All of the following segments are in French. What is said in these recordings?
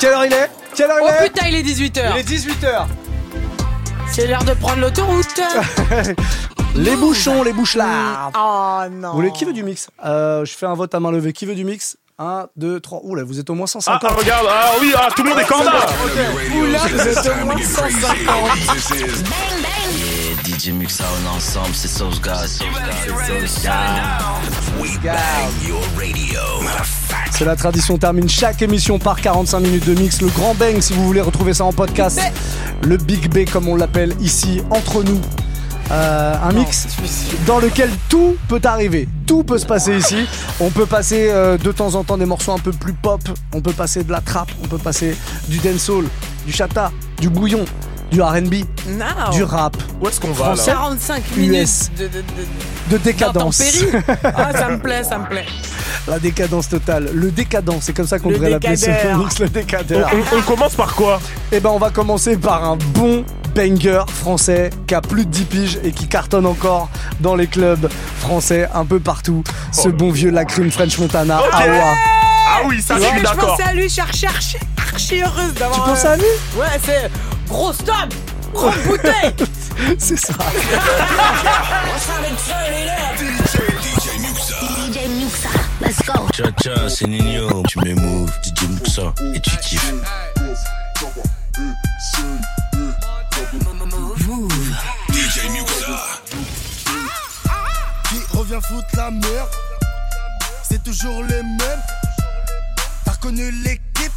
Quelle heure il est Quelle heure il Oh est putain, il est 18h. Il est 18h. C'est l'heure de prendre l'autoroute. Les bouchons, les bouchards. Oh non. Vous voulez qui veut du mix Euh, Je fais un vote à main levée. Qui veut du mix 1, 2, 3. Ouh là, vous êtes au moins Ah, 150. ah, regarde, ah oui, ah, tout le monde est candidat. Oula, vous êtes au moins 150. Yeah, DJ Muxa, on est ensemble, c'est Saucegarde. C'est la tradition, on termine chaque émission par 45 minutes de mix. Le grand bang, si vous voulez retrouver ça en podcast. Le Big B, comme on l'appelle ici, entre nous. Euh, un mix dans lequel tout peut arriver, tout peut se passer ici. On peut passer euh, de temps en temps des morceaux un peu plus pop, on peut passer de la trap, on peut passer du dancehall, du chata, du bouillon, du R&B, du rap, Où est-ce qu'on va là 45 minutes de, de, de- de décadence. Ah, ça me plaît, ça me plaît. La décadence totale, le décadent, c'est comme ça qu'on devrait l'appeler ce mix, le on, décadeur. on- on commence par quoi? Eh ben on va commencer par un bon banger français qui a plus de 10 piges et qui cartonne encore dans les clubs français un peu partout. Ce bon vieux Lacrim French Montana, Ok. Awa. Ah oui, ça, je suis je d'accord. pensais à lui, je suis archi, archi, archi heureuse d'avoir. Tu un- penses à lui? Ouais, c'est gros stop, grande bouteille. C'est ça. DJ Muxa, let's go. Tcha tcha, c'est Nino. Tu m'émouves, DJ Muxa, et tu kiffes. Qui revient foutre la merde C'est toujours les mêmes T'as reconnu l'équipe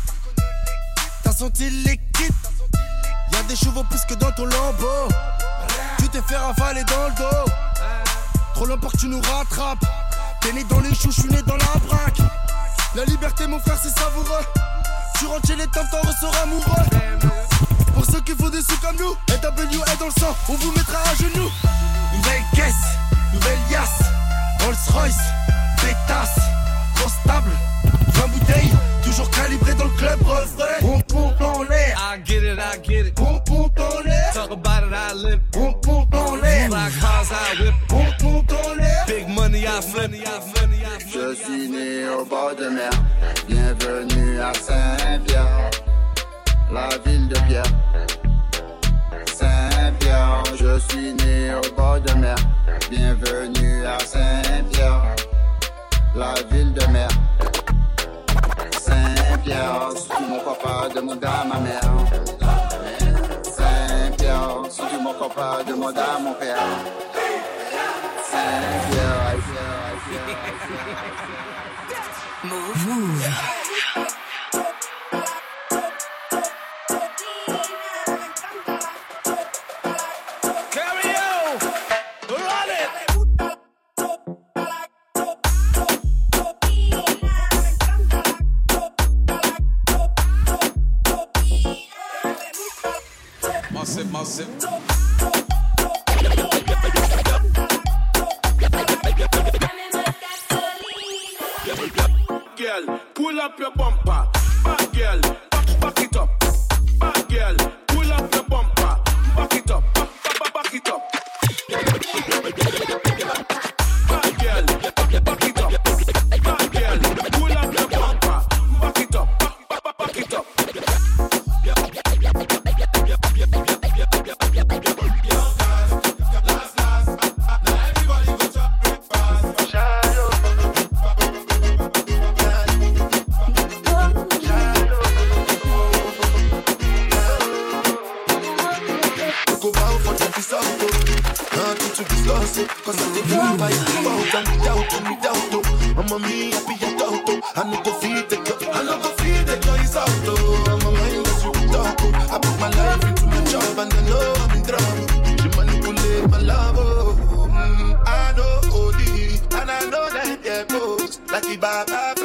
T'as senti l'équipe des chevaux plus que dans ton lambeau. Tu t'es fait ravaler dans le dos. Trop long que tu nous rattrapes. T'es né dans les choux, je suis né dans la braque. La liberté mon frère c'est savoureux. Tu rentres chez les temps, t'en ressors amoureux. Pour ceux qui font des sous comme nous NW est dans le sang, on vous mettra à genoux. Nouvelle caisse, nouvelle yasse, Rolls Royce, pétasse, grosse table, 20 bouteilles, toujours calibré dans le club refrain. On pompe en l'air, I get it, I get it. on pompe en l'air, Talk about it, I live it. on pompe en l'air, Black cars, I whip it. on pompe en l'air. Big money, I flip it. I flip it, I flip Je suis né au bord de mer, bienvenue à Saint-Pierre, la ville de Pierre. Saint-Pierre, je suis né au bord de mer, bienvenue à Saint-Pierre, la ville de mer. Saint-Pierre, sous mon papa, demande à ma mère. Papa, demande à mon père. Saint-Pierre, it. Cause I think you by default and without and without oh. Mamma mia, be a daughter. I no go feed the girl, I no go feed the is out oh. I'm mind as you talk oh. I put my life into my job and I know I'm in trouble. She manipulate my love oh. Mm, I know only, and I know that there goes like the Baba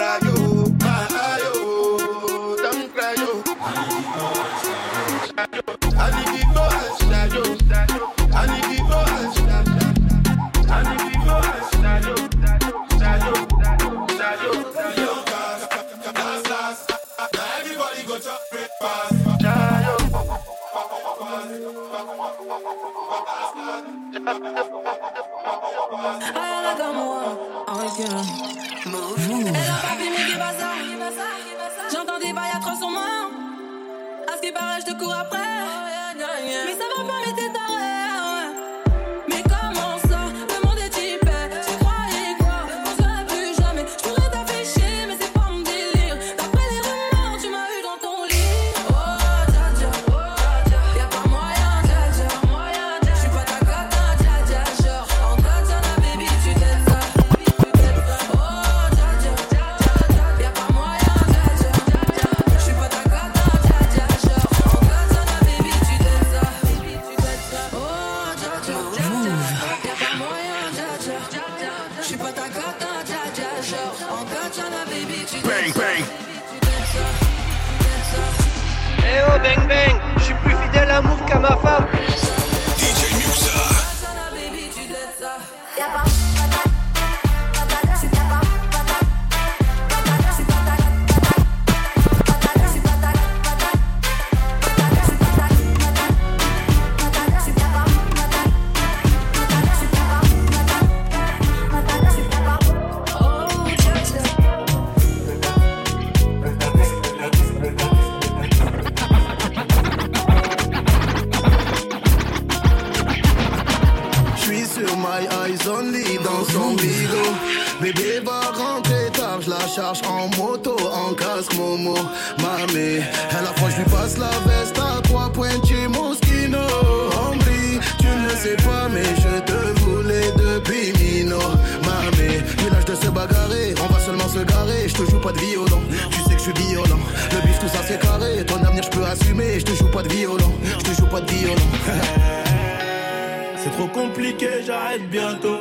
joue pas de violon, tu sais que je suis violent. Le bif, tout ça c'est carré, ton avenir je peux assumer. Je te joue pas de violon, je te joue pas de violon. C'est trop compliqué, j'arrête bientôt.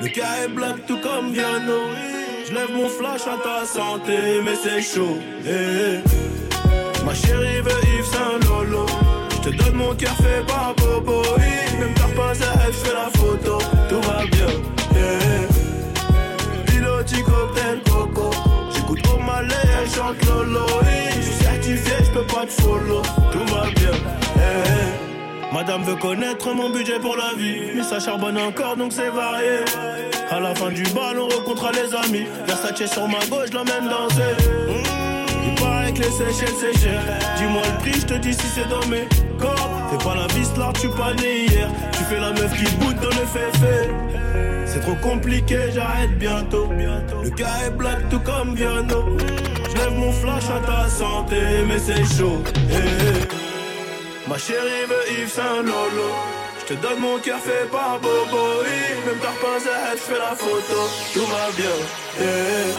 Le cas est black tout comme Viano. Je lève mon flash à ta santé, mais c'est chaud. eh. Ma chérie veut Yves Saint Lolo. Je te donne mon cœur fait par Bobo. Même pas elle fait la photo. Tout va bien. eh, Oui, Je suis certifié, je peux pas te follow. Tout va bien. eh, eh. Madame veut connaître mon budget pour la vie. Mais ça charbonne encore donc c'est varié. À la fin du bal, on rencontrera les amis. Versace sur ma gauche, je l'emmène danser. Mmh, Il paraît que les Seychelles c'est cher. Dis-moi le prix, je te dis si c'est dans mes corps. T'es pas la vis là, tu pas né hier. Tu fais la meuf qui boude dans le féfé. C'est trop compliqué, j'arrête bientôt. Le cas est black tout comme Viano. Je lève mon flash à ta santé, mais c'est chaud. eh, eh. Ma chérie veut Yves Saint Lolo. Je te donne mon cœur fait par Bobo. Même t'as pas elle je fais la photo. Tout va bien. eh.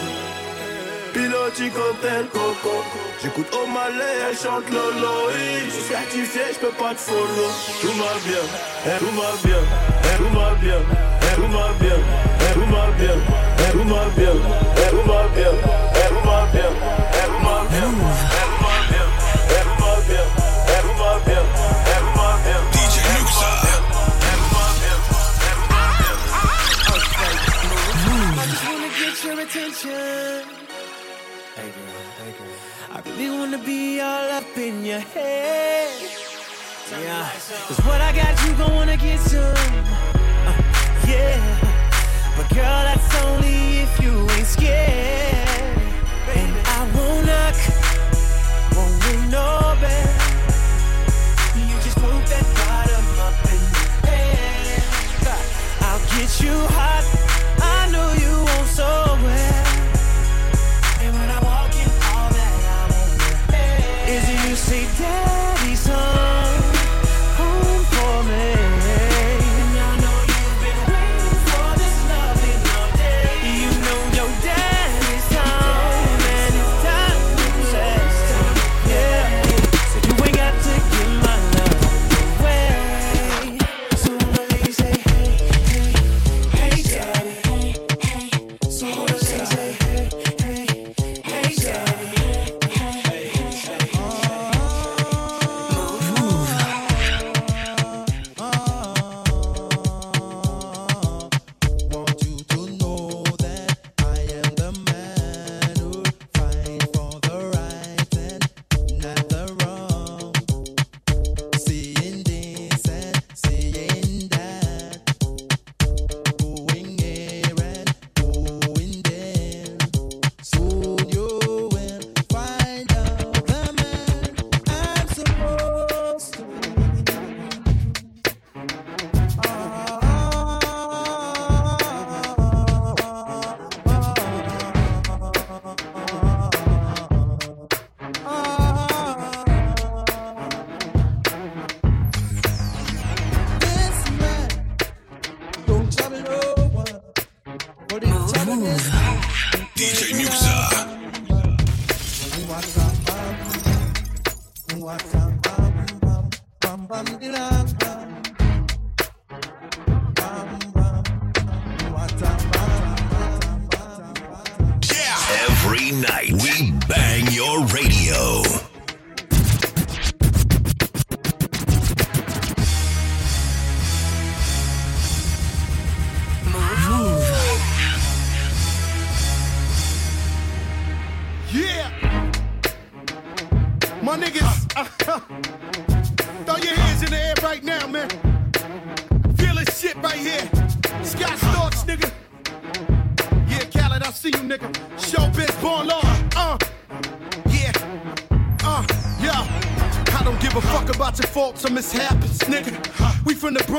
Piloti cocktail coco. J'écoute au malais, elle chante Lolo. Oui, je suis certifié, je peux pas te follow. Tout va bien, eh, tout va bien, tout va bien, tout va bien, DJ I really wanna be all up in your head. Cause what I got you gonna get some. Uh, yeah girl, that's only if you ain't scared. And I won't knock, won't ring no bell. You just move that bottom up in the air. I'll get you hot.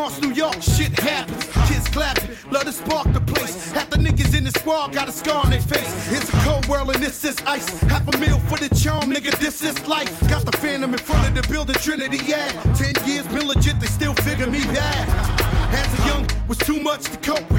Bronx, New York, shit happens. Kids clapping, love to spark the place. Half the niggas in the squad got a scar on their face. It's a cold world and this is ice. Half a meal for the charm, nigga, this is life. Got the phantom in front of the building, Trinity, yeah. Ten years been legit, they still figure me bad. As a young, was too much to cope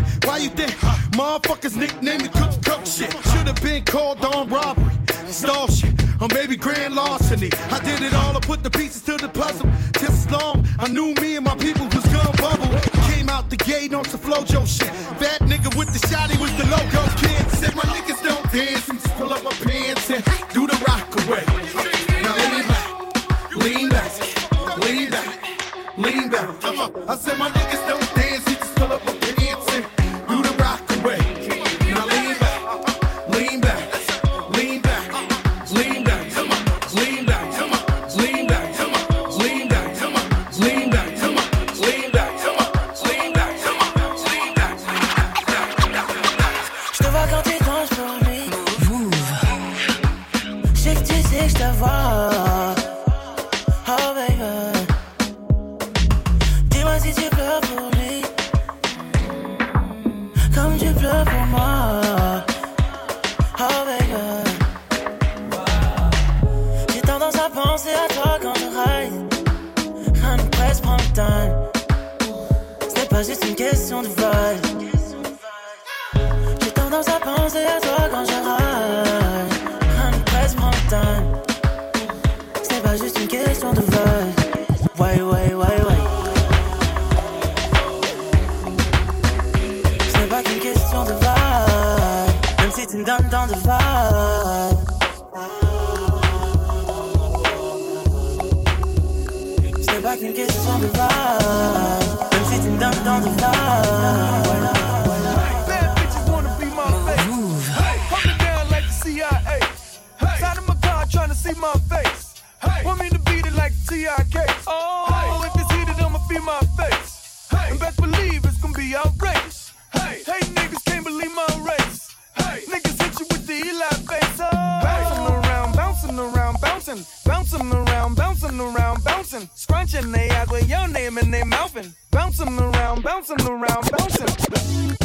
like TIK. Oh. oh, if it's heated, I'ma feel my face. And best believe it's gonna be outrageous. Hey, hey, niggas can't believe my race. Hey, niggas hit you with the Eli face. Oh. Bouncing around, bouncing around, bouncing, bouncing around, bouncing around, bouncing. Scrunching they eyes with your name and they mouthing. Bouncing around, bouncing around, bouncing.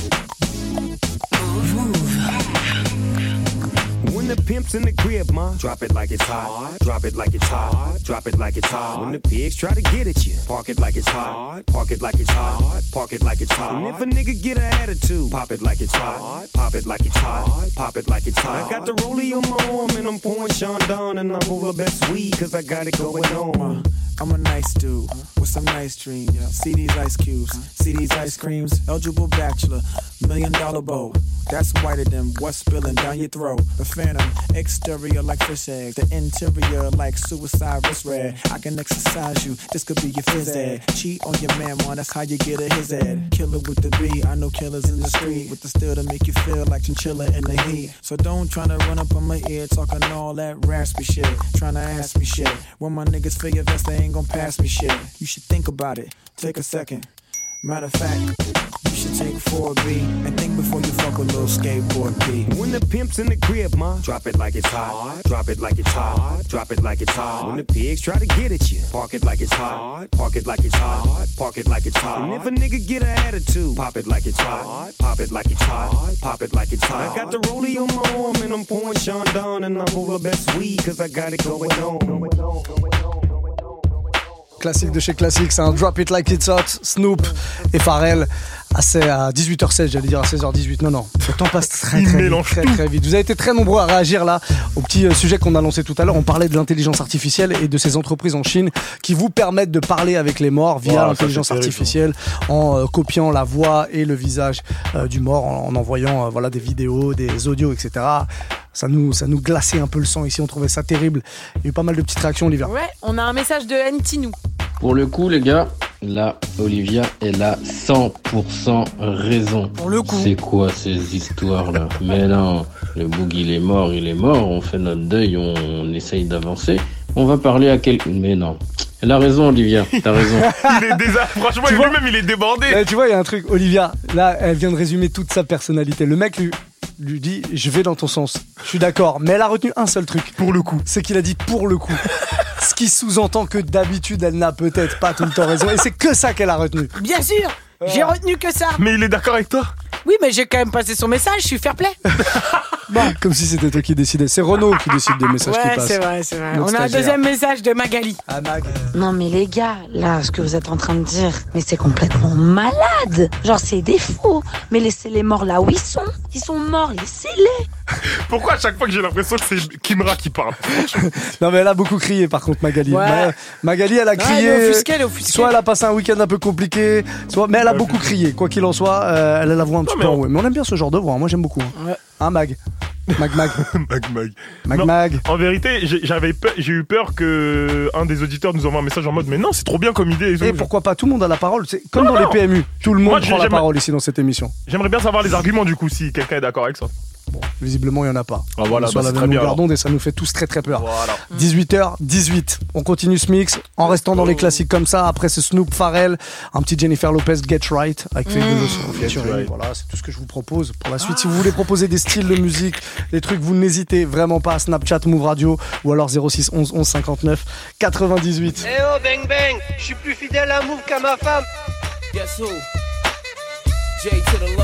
The pimp's in the crib, ma, drop it like it's hot. Drop it like it's hot. Drop it like it's hot. When the pigs try to get at you, park it like it's hot. Park it like it's hot. Park it like it's hot. And if a nigga get an attitude, pop it like it's hot. Pop it like it's hot. Pop it like it's hot. I got the rollie on my arm and I'm pouring Sean down and I'm over best weed cause I got it going on. I'm a nice dude with some nice dreams. See these ice cubes, see these ice creams. Eligible bachelor, million dollar bow. That's whiter than what's spilling down your throat. The phantom, exterior like fish eggs, the interior like suicide wrist red. I can exercise you, this could be your phys ed. Cheat on your man, man, that's how you get a his ed. Killer with the B, I know killers in the street with the steel to make you feel like chinchilla in the heat. So don't try to run up on my ear talking all that raspy shit. Trying to ask me shit. When my niggas your vest, they ain't gonna pass me shit. You should think about it, take a second. Matter of fact, you should take 4B and think a little skateboard B. When the pimp's in the crib, ma, drop it like it's hot. Drop it like it's hot. Drop it like it's hot. When the pigs try to get at you, park it like it's hot. Park it like it's hot. Park it like it's hot. And if a nigga get an attitude, pop it like it's hot. Pop it like it's hot. Pop it like it's hot. I got the rollie on my arm and I'm pouring Sean down and I'm over best weed cause I got it going on. Classique de chez Classique, c'est un Drop It Like It's Hot, Snoop et Pharrell à, se- à 18h16, j'allais dire à 16h18. Non, non, le temps passe très très vite, très, très vite. Vous avez été très nombreux à réagir là au petit euh, sujet qu'on a lancé tout à l'heure. On parlait de l'intelligence artificielle et de ces entreprises en Chine qui vous permettent de parler avec les morts via Wow, l'intelligence artificielle en euh, copiant la voix et le visage euh, du mort, en, en envoyant euh, voilà des vidéos, des audios, etc. Ça nous, ça nous glaçait un peu le sang ici. On trouvait ça terrible. Il y a eu pas mal de petites réactions, Olivia. Ouais, on a un message de Ntinou. Pour le coup, les gars, là, Olivia, elle a 100% raison. Pour le coup. C'est quoi ces histoires-là? Mais non, le boug, il est mort, il est mort, on fait notre deuil, on, on essaye d'avancer. On va parler à quelqu'un. Mais non. Elle a raison, Olivia, t'as raison. Il est déjà, franchement, Tu vois lui-même, il est débordé. Tu vois, il y a un truc, Olivia, là, elle vient de résumer toute sa personnalité. Le mec lui, lui dit Je vais dans ton sens. Je suis d'accord. Mais elle a retenu un seul truc. Pour le coup. C'est qu'il a dit pour le coup. Ce qui sous-entend que d'habitude, elle n'a peut-être pas tout le temps raison. Et c'est que ça qu'elle a retenu. Bien sûr, j'ai retenu que ça. Mais il est d'accord avec toi? Oui, mais j'ai quand même passé son message, je suis fair play. Comme si c'était toi qui décidais. C'est Renaud qui décide des messages qui Ouais, passent. c'est vrai, c'est vrai. Notre On a un stagiaire. deuxième message de Magali. Ah, Mag. Non mais les gars, là, ce que vous êtes en train de dire, mais c'est complètement malade. Genre c'est des fous. Mais laissez les morts là où ils sont. Ils sont morts, laissez-les. Pourquoi à chaque fois que j'ai l'impression que c'est Kimra qui parle Non, mais elle a beaucoup crié par contre, Magali. Ouais. Ma- Magali, elle a Ouais, crié. elle est offusquée, elle est offusquée. Soit elle a passé un week-end un peu compliqué, soit. Mais elle a beaucoup crié. Quoi qu'il en soit, euh, elle a la voix un petit peu on- enrouée. Mais on aime bien ce genre de voix. hein. Moi, j'aime beaucoup. hein. Ouais. Hein, Mag? Mag, Mag. Mag, mag. Mag, Non, Mag. En vérité, j'ai- j'avais j'ai eu peur que un des auditeurs nous envoie un message en mode mais non, c'est trop bien comme idée. et pourquoi pas Tout le monde a la parole. C'est comme Non, dans non. les PMU. Tout le monde Moi, prend la parole ici dans cette émission. J'aimerais bien savoir les arguments du coup si quelqu'un est d'accord avec ça. Visiblement, il n'y en a pas. Ah, voilà, bah, la alors. d'onde et ça nous fait tous très très peur. Voilà. 18h18. On continue ce mix en restant dans les classiques comme ça. Après, c'est Snoop Pharrell, un petit Jennifer Lopez Get Right avec Faith Mmh. Right. Voilà, c'est tout ce que je vous propose pour la suite. Si vous voulez proposer des styles de musique, des trucs, vous n'hésitez vraiment pas. Snapchat, Move Radio ou alors 06 11 11 59 98. Eh oh, bang bang, je suis plus fidèle à Move qu'à ma femme. Guess who? J to the low,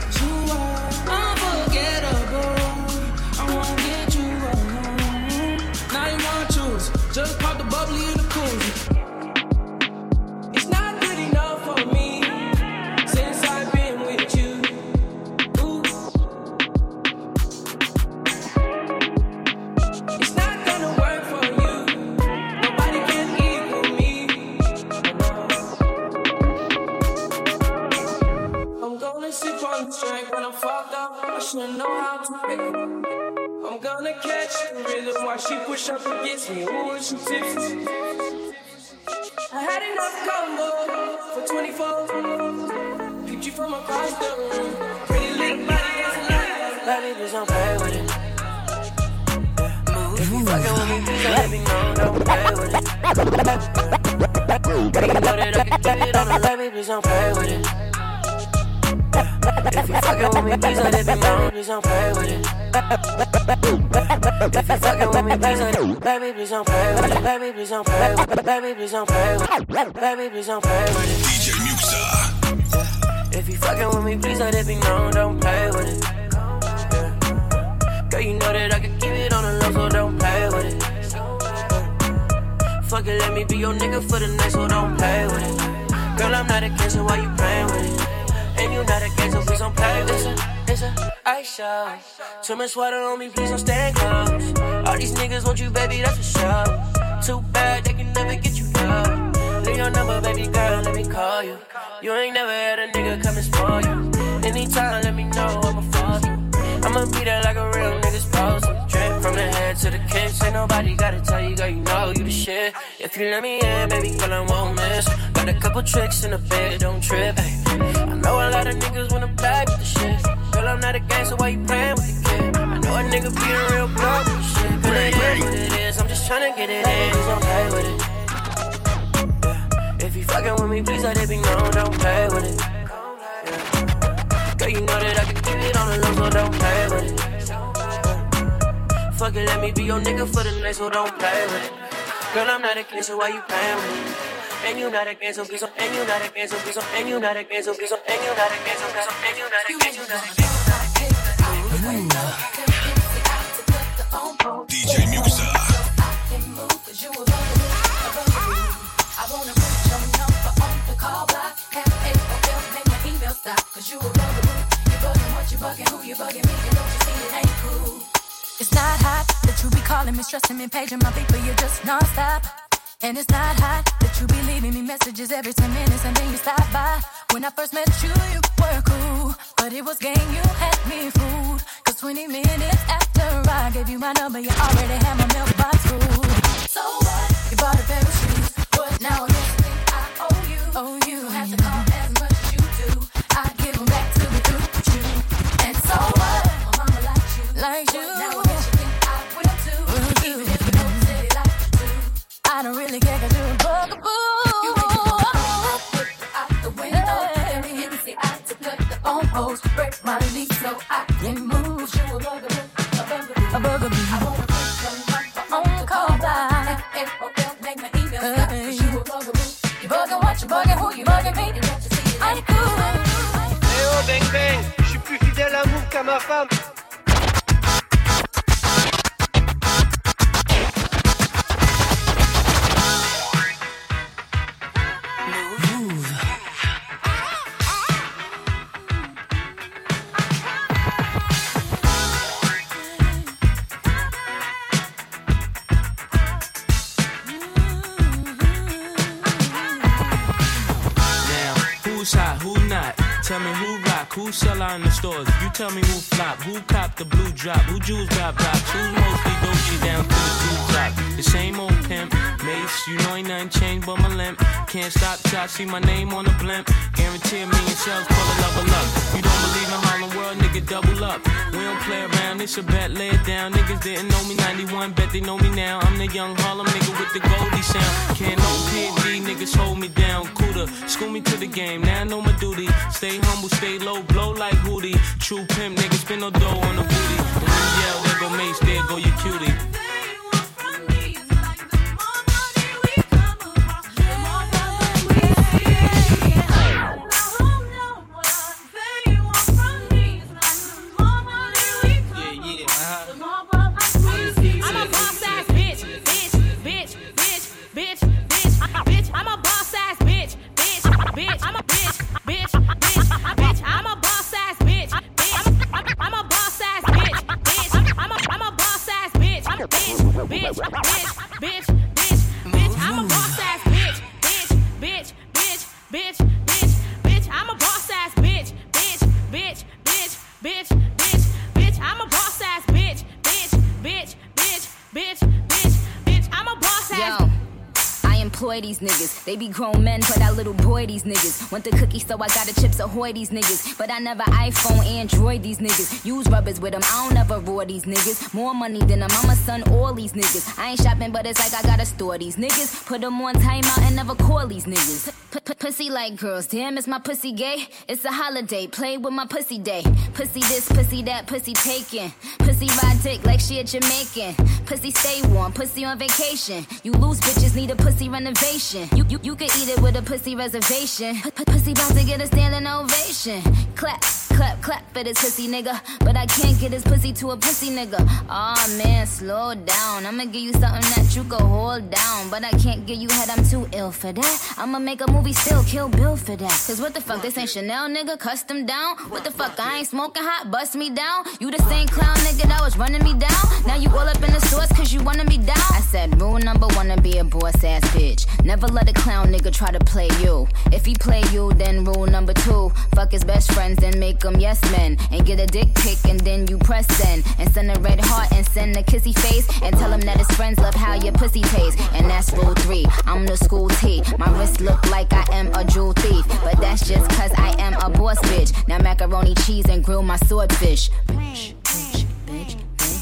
she push up against me. Ooh, she tipsy. I had enough combo for 24. Peeped you from across the room. Pretty little body as a light. Baby, please don't play with it. If you fucking with me, don't let me know, don't play with it. You know that I can give it on the baby, please don't play with it. If you fucking with me, please don't let me know, please don't play with it. If you fucking with me, please don't, baby, please don't play with it. Baby, please don't play with it. Baby, please don't play with it. Baby, please don't play with it. DJ Muxa. If you fucking with me, please let it be known, don't play with it. Girl, you know that I can keep it on the low, so don't play with it. Fuck it, let me be your nigga for the night, so don't play with it. Girl, I'm not against it, why you playing with it? Not please don't play with it. It's a ice show. Too much water on me, please don't stand close. All these niggas want you, baby, that's for sure. Too bad, they can never get you down. Leave your number, baby girl, let me call you. You ain't never had a nigga come and spoil you. Anytime, let me know, I'ma fall you. I'ma be there like a real nigga's supposed from the head to the kicks. Ain't nobody gotta tell you, girl, you know you the shit. If you let me in, baby girl, I won't miss. Got a couple tricks in the bed, don't trip. Ay. Know a lot of niggas wanna play with the shit. Girl, I'm not a gangster, why you playing with the kid? I know a nigga be a real pro with the shit. But it is what it is, I'm just tryna get it in. Don't play with it. Yeah. If you fucking with me, please let it be known, don't play with it. Yeah. Girl, you know that I can keep it on the low, so don't play with it. Fuck it, let me be your nigga for the night, so don't play with it. Girl, I'm not against it, why you playing with me? and you not a cancel piece of and you not a cancel piece of and you not a cancel piece of and you not a cancel piece and you not a cancel piece of I wanna your number the call block. Have make my email you You what you bugging, who you bugging me, and don't you see it ain't cool. It's not hot that you be calling me, stressing me, paging my people, you're just nonstop. And it's not hot that you be leaving me messages every 10 minutes and then you stop by. When I first met you, you were cool. But it was game, you had me fooled. Cause 20 minutes after I gave you my number, you already had my mailbox full. So what? You bought a pair of shoes. But now you think I owe you. Oh, you. have to call as much as you do. I give them back to be through with you. And so what? My mama likes you. Like you So I can move. A a bang bang, je suis plus fidèle à Mouf qu'à ma femme. Tell me who rock, who sell out in the stores. You tell me who flop, who cop the blue drop, who jewels got blocks, who's mostly Down to the top. The same old pimp, Mace, you know ain't nothing changed but my limp. Can't stop till I see my name on the blimp. Guarantee a million shells full of level up. You don't believe in Harlem World, nigga, double up. We don't play around, it's a bet, lay it down. Niggas didn't know me 91, bet they know me now. I'm the young Harlem nigga with the Goldie sound. Can't no PD, niggas hold me down. Cooler, school me to the game, now I know my duty. Stay humble, stay low, blow like Hootie. True pimp, nigga, spin no dough on the booty. Go Mace, there go your cutie. Employ these niggas. They be grown men, but I little boy these niggas. Want the cookie, so I got the chips ahoy these niggas. But I never iPhone, Android these niggas. Use rubbers with them, I don't ever roar these niggas. More money than a mama, son, all these niggas. I ain't shopping, but it's like I gotta store these niggas. Put them on timeout and never call these niggas. Pussy like girls, damn, is my pussy gay? It's a holiday, play with my pussy day. Pussy this, pussy that, pussy taken. Pussy ride dick like she a Jamaican. Pussy stay warm, pussy on vacation. You lose bitches, need a pussy renovation. You you, you can eat it with a pussy reservation. P- pussy about to get a standing ovation. Clap, clap, clap for this pussy nigga. But I can't get his pussy to a pussy nigga. Aw man, slow down. I'ma give you something that you can hold down. But I can't give you head, I'm too ill for that. I'ma make a movie still, kill Bill for that. Cause what the fuck, this ain't Chanel nigga, custom down. What the fuck, I ain't smoking hot, bust me down. You the same clown nigga that was running me down. Now you all up in the source cause you wanna me down. I said rule number one to be a boss ass bitch. Never let a clown nigga try to play you. If he play you, then rule number two. Fuck his best friends, then make them yes men. And get a dick pic and then you press send. And send a red heart and send a kissy face. And tell him that his friends love how your pussy tastes. And that's rule three. I'm the school T. My wrist look like I am a jewel thief. But that's just cause I am a boss bitch. Now macaroni cheese and grill my swordfish. Bitch,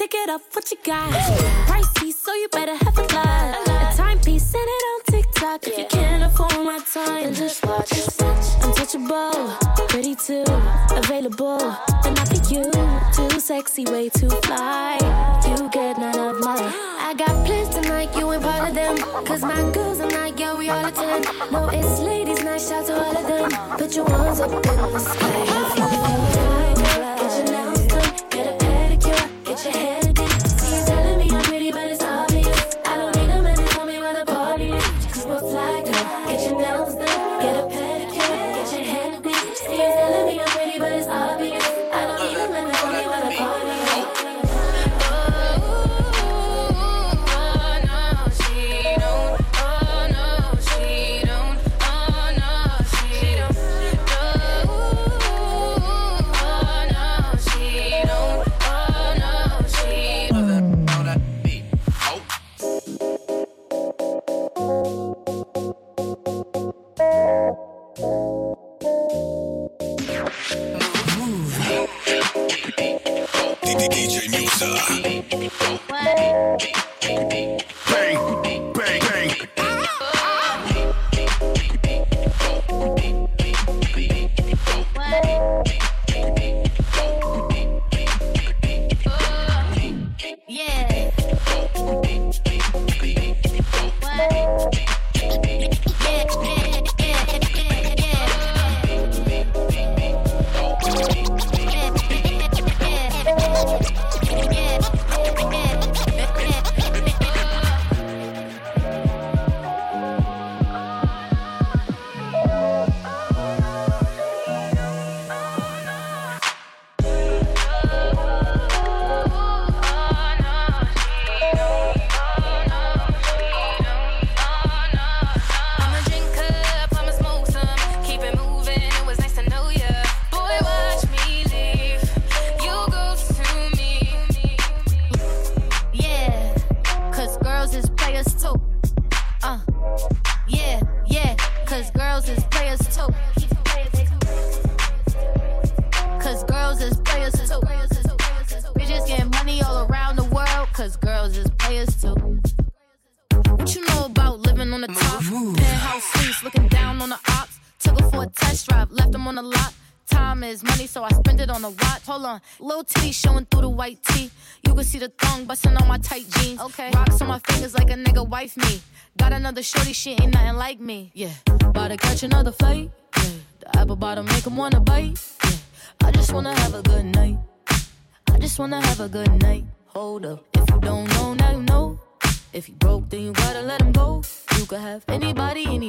Checklist, tick it up, what you got? Pricey, so you better have a lot. A timepiece, send it on TikTok. If you can't afford my time, then just watch. Untouchable, pretty too, available, and not for you. Too sexy, way too fly. You get none of mine. I got plans tonight, you ain't part of them. Cause my girls are not, yeah, we all attend. No, it's ladies' night, shout to all of them. Put your ones up in the sky.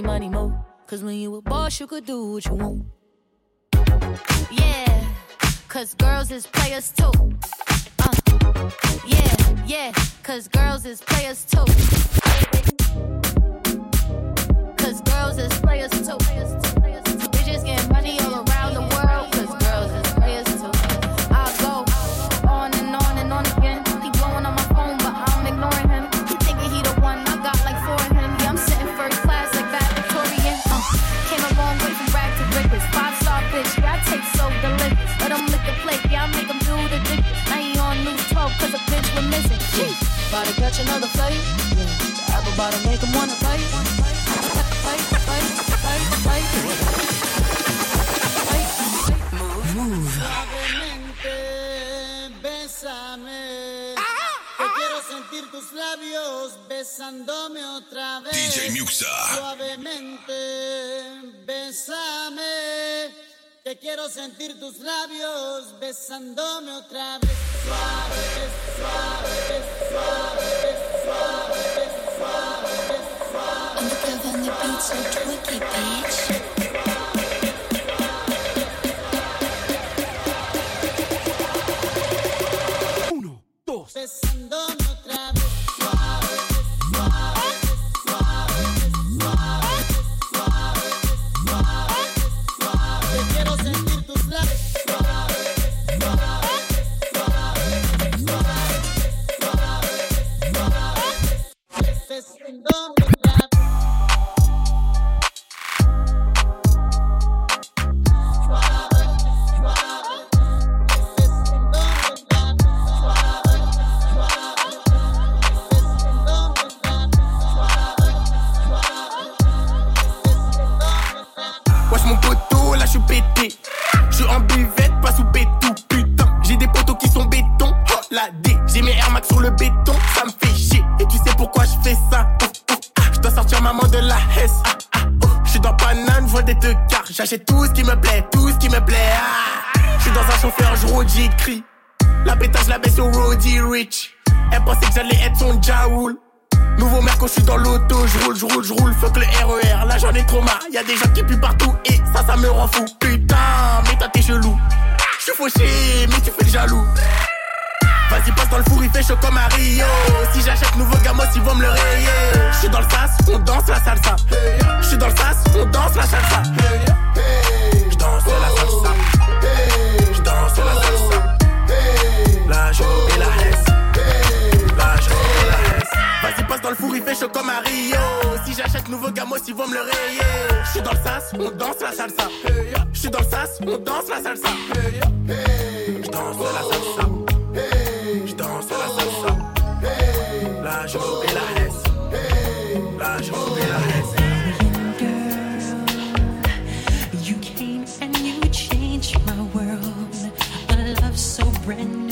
money, money, mo. Cause when you a boss, you could do what you want. Yeah, cause girls is players too. Uh, yeah, yeah, cause girls is players too. Cause girls is players too. Bitches getting money all around the world. body catch another fight. Move. Quiero sentir tus labios besándome otra vez. DJ Muxa. Suavemente. Bésame. Que quiero sentir tus labios besándome otra vez. Suave, suave, suave, suave, suave, suave. Uno, dos. Besando danse la salsa. Je suis dans le sas, on danse la salsa. Je danse la salsa. Je danse la salsa. La joie et la haine. La joie et la haine. Vas-y, passe dans le four, il fait chaud comme à Si j'achète nouveau gamos, ils vont me le rayer. Je suis dans le sas, on danse la salsa. Je suis dans le sas, on danse la salsa. Je danse la salsa. Je danse la salsa. La joie brand new.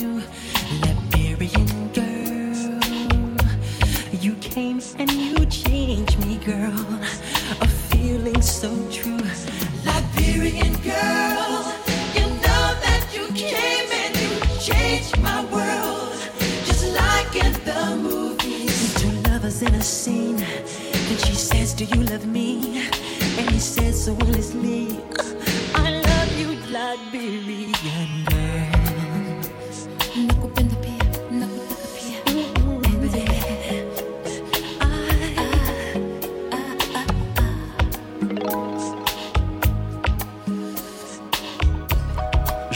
you love me. And he said, so let's.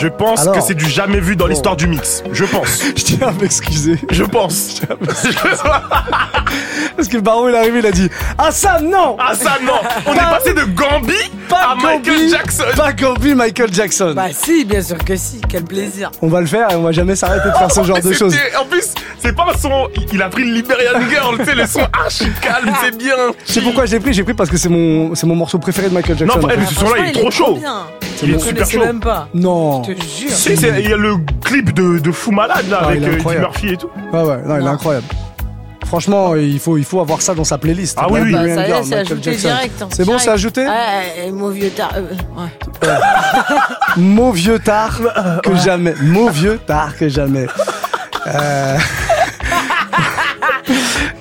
Je pense Alors que c'est du jamais vu dans l'histoire du mix. Je pense. Je tiens à m'excuser. Je pense. Parce que le baron il est arrivé, il a dit Ah ça non Ah ça non On est Pas- passé de Gambi pas à Michael Jackson. Pas Gambi, Michael Jackson. Bah si, bien sûr que si, quel plaisir. On va le faire et on va jamais s'arrêter de faire ce genre Mais de choses. En plus, c'est pas un son. Il a pris le Liberian Girl, tu sais, le son archi calme, c'est bien. C'est pourquoi j'ai pris, j'ai pris parce que c'est mon, c'est mon morceau préféré de Michael Jackson. Non, eh, mais ce son-là, il est trop chaud. bien. Il est super chaud. même pas. Non. Te jure. Si, c'est- il y a le clip de, de Fou Malade là Ah, avec il est euh, Eddie incroyable. Murphy et tout. Ouais, ouais, non, il est incroyable. Franchement, il faut, il faut avoir ça dans sa playlist. Ah oui, oui. Bah, Liberian ça y est, Girl, c'est Michael ajouté Jackson. direct. C'est bon, direct. c'est ajouté Ouais, mon vieux tard. euh, ouais. Mot vieux tard que jamais. Mot vieux tard que jamais. Euh,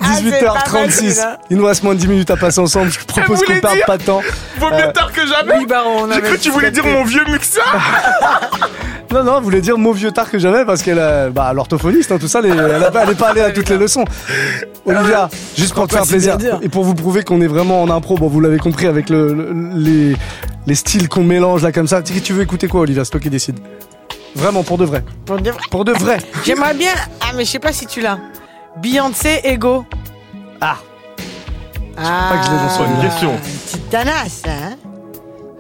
Ah, c'est pas mal, 18h36. celui-là. Il nous reste moins de 10 minutes à passer ensemble. Je propose voulait qu'on perde pas de temps. Vaut mieux Euh, tard que jamais. Oui, baron, on J'ai cru que tu voulais dire mon vieux Muxa. Non, non, voulait dire mot vieux tard que jamais parce qu'elle est bah, l'orthophoniste, hein, tout ça, elle, a pas- allée à toutes les leçons. Olivia, juste pour te faire si plaisir dire. et pour vous prouver qu'on est vraiment en impro, bon, vous l'avez compris avec le, le- les, les styles qu'on mélange là comme ça. Tu tu veux écouter quoi, Olivia? C'est toi qui décides. Vraiment, pour de vrai. Pour de vrai. Pour de vrai. J'aimerais bien. Ah, mais je sais pas si tu l'as. Beyoncé, Ego. Ah. Ah, pas que je l'ai dans Une question. Petite tanasse, hein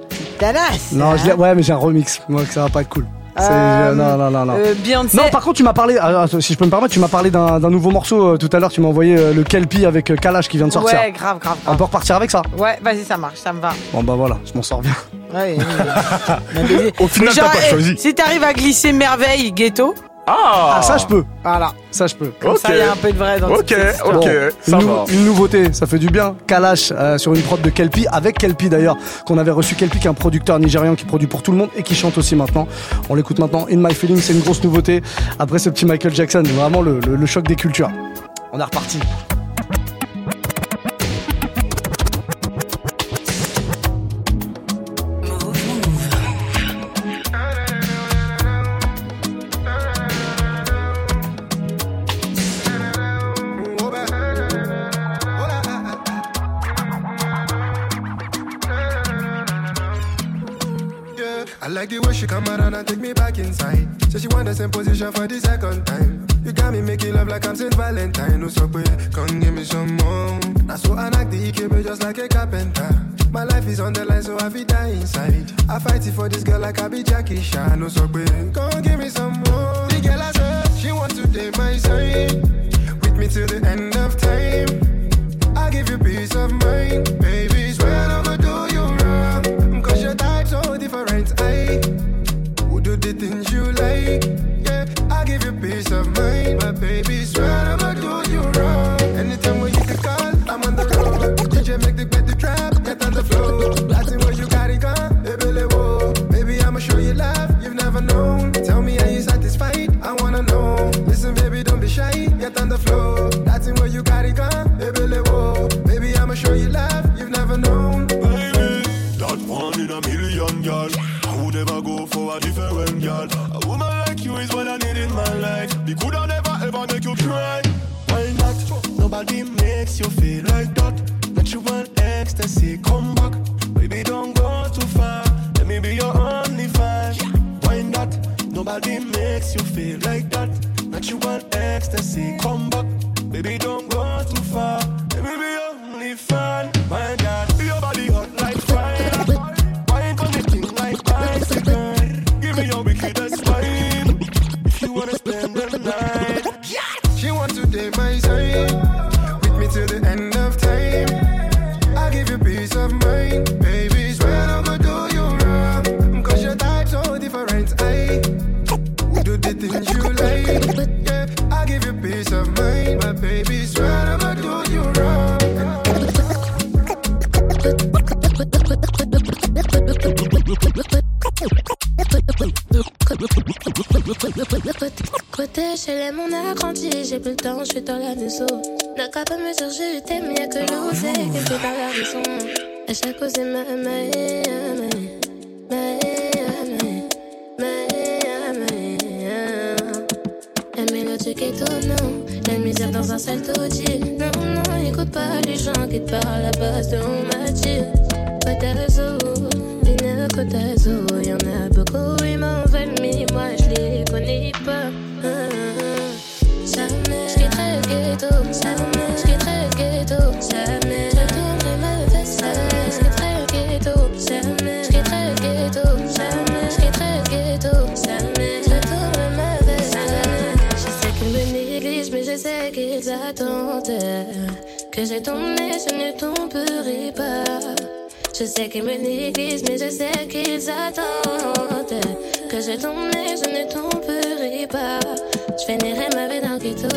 Petite tanasse. Non, hein je l'ai- ouais, mais j'ai un remix. Moi, que ça va pas être cool. C'est- Euh, non, non, non, non. euh, Beyoncé. Non, par contre, tu m'as parlé, ah, ah, si je peux me permettre, tu m'as parlé d'un d'un nouveau morceau euh, tout à l'heure. Tu m'as envoyé euh, le Kelpie avec euh, Kalash qui vient de sortir. Ouais, grave, grave, On grave. peut repartir avec ça Ouais, vas-y, ça marche, ça me va. Bon, bah voilà, je m'en sors bien. Ouais, ouais, ouais. Au final, Mais genre, t'as pas eh, choisi. Si t'arrives à glisser merveille, ghetto, Ah, Ah, ça, je peux. voilà. Ça, je peux. Comme ça, il y a un peu de vrai dans Ok, ok, ça une, va. une nouveauté, ça fait du bien. Kalash euh, sur une prod de Kelpie, avec Kelpie d'ailleurs, qu'on avait reçu Kelpie, qui est un producteur nigérian qui produit pour tout le monde et qui chante aussi maintenant. On l'écoute maintenant. In My Feeling, c'est une grosse nouveauté. Après ce petit Michael Jackson, vraiment le, le- le choc des cultures. On est reparti. Same position for the second time. You got me making love like I'm Saint Valentine. No so come give me some more. That's so I like the EKB just like a carpenter. My life is on the line, so I be die inside. I fight it for this girl like I be Jackie Chan. No so come give me some more. The girl I said she want to date my side. With me till the end of time. I give you peace of mind, baby. Swear I'm gonna do you wrong. Cause your type so different. I would do the things you like. My baby's right on my plus le temps, je suis dans la maison. Le cap à me dire je t'aime, y'a que l'osé qui fait dans la raison. À chaque fois c'est ma ma Je sais qu'ils me négligent, mais je sais qu'ils attendent que je tombé, je ne tomberai pas. Je finirai ma vie dans le ghetto,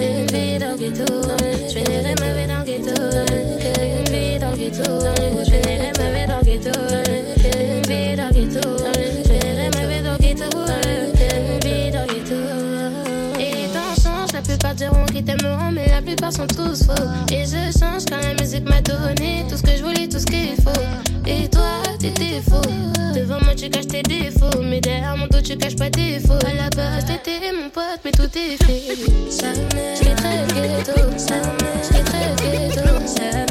une vie dans le ghetto. Je finirai ma vie dans le ghetto, une vie dans le ghetto. Je finirai ma vie dans le ghetto, une vie dans le ghetto. Diront qu'ils t'aimeront, mais la plupart sont tous faux. Et je change quand la musique m'a donné tout ce que je voulais, tout ce qu'il faut. Et toi, t'étais faux. Devant moi, tu caches tes défauts, mais derrière mon dos, tu caches pas tes défauts. À la base, t'étais mon pote, mais tout est fait. Quitterai le ghetto. Quitterai le ghetto. Quitterai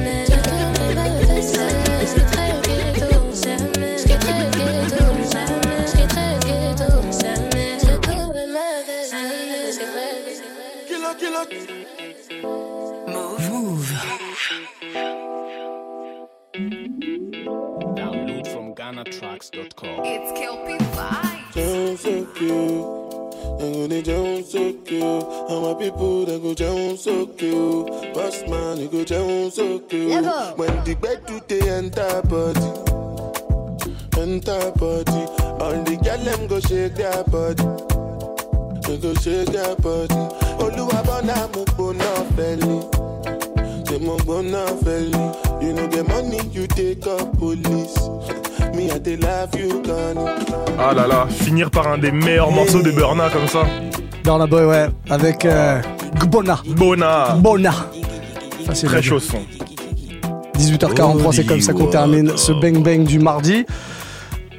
le ghetto. Le ghetto. Move. Download from GhanaTracks.com. It's Kelpie Vibes. Sound so cute. I'm gonna jump so cute. All my people they go jump so cute. Boss man, you go jump so cute. Level. When the bed do they enter body, enter body. All the girl them go shake their body. They go shake their body. Oluwa the money you take up police. Me I dey love you gone. Ah là là, finir par un des meilleurs morceaux de Burna comme ça. Burna Boy, ouais, avec euh, Gbona. Bona. Bona. Très chaud son. 18h43, c'est comme ça qu'on termine ce bang bang du mardi.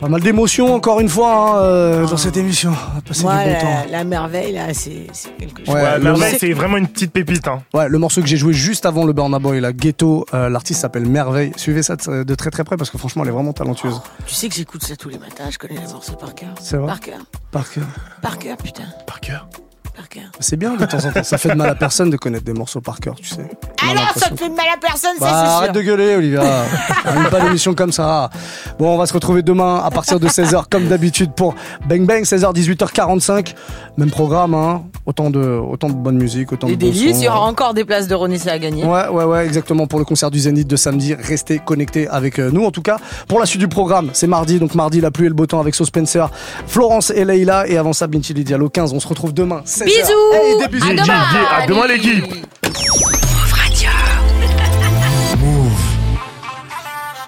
Pas mal d'émotions encore une fois hein, euh, dans cette émission. On va passer Moi, du bon la, temps. la merveille, là, c'est c'est quelque chose. Ouais, Ouais, le Merveille, morceau- c'est vraiment une petite pépite. Hein. Ouais, le morceau que j'ai joué juste avant le Burna Boy, la Ghetto, euh, l'artiste s'appelle Merveille. Suivez ça de, de très très près parce que franchement, elle est vraiment talentueuse. Tu sais que j'écoute ça tous les matins, je connais les morceaux par cœur. C'est vrai Par cœur. Par cœur. Par cœur, putain. Par cœur. Par cœur. C'est bien de temps en temps. Ça fait de mal à personne de connaître des morceaux par cœur, tu sais. Alors, ça te fait de mal à personne, ça, Bah, c'est sûr. arrête de gueuler, Olivia. On pas d'émission comme ça. Bon, on va se retrouver demain à partir de 16h, comme d'habitude, pour Bang Bang, 16h, 18h45. Même programme, hein. Autant de, autant de bonne musique, autant Des de délices, il y aura encore des places de Ronissa à gagner. Ouais, ouais, ouais, exactement. Pour le concert du Zénith de samedi, restez connectés avec euh, nous. En tout cas, pour la suite du programme, c'est mardi. Donc, mardi, la pluie et le beau temps avec So Spencer, Florence et Leïla. Et avant ça, Diallo 15. On se retrouve demain. 16h. Bisous. Allez, des bisous. À demain, l'équipe.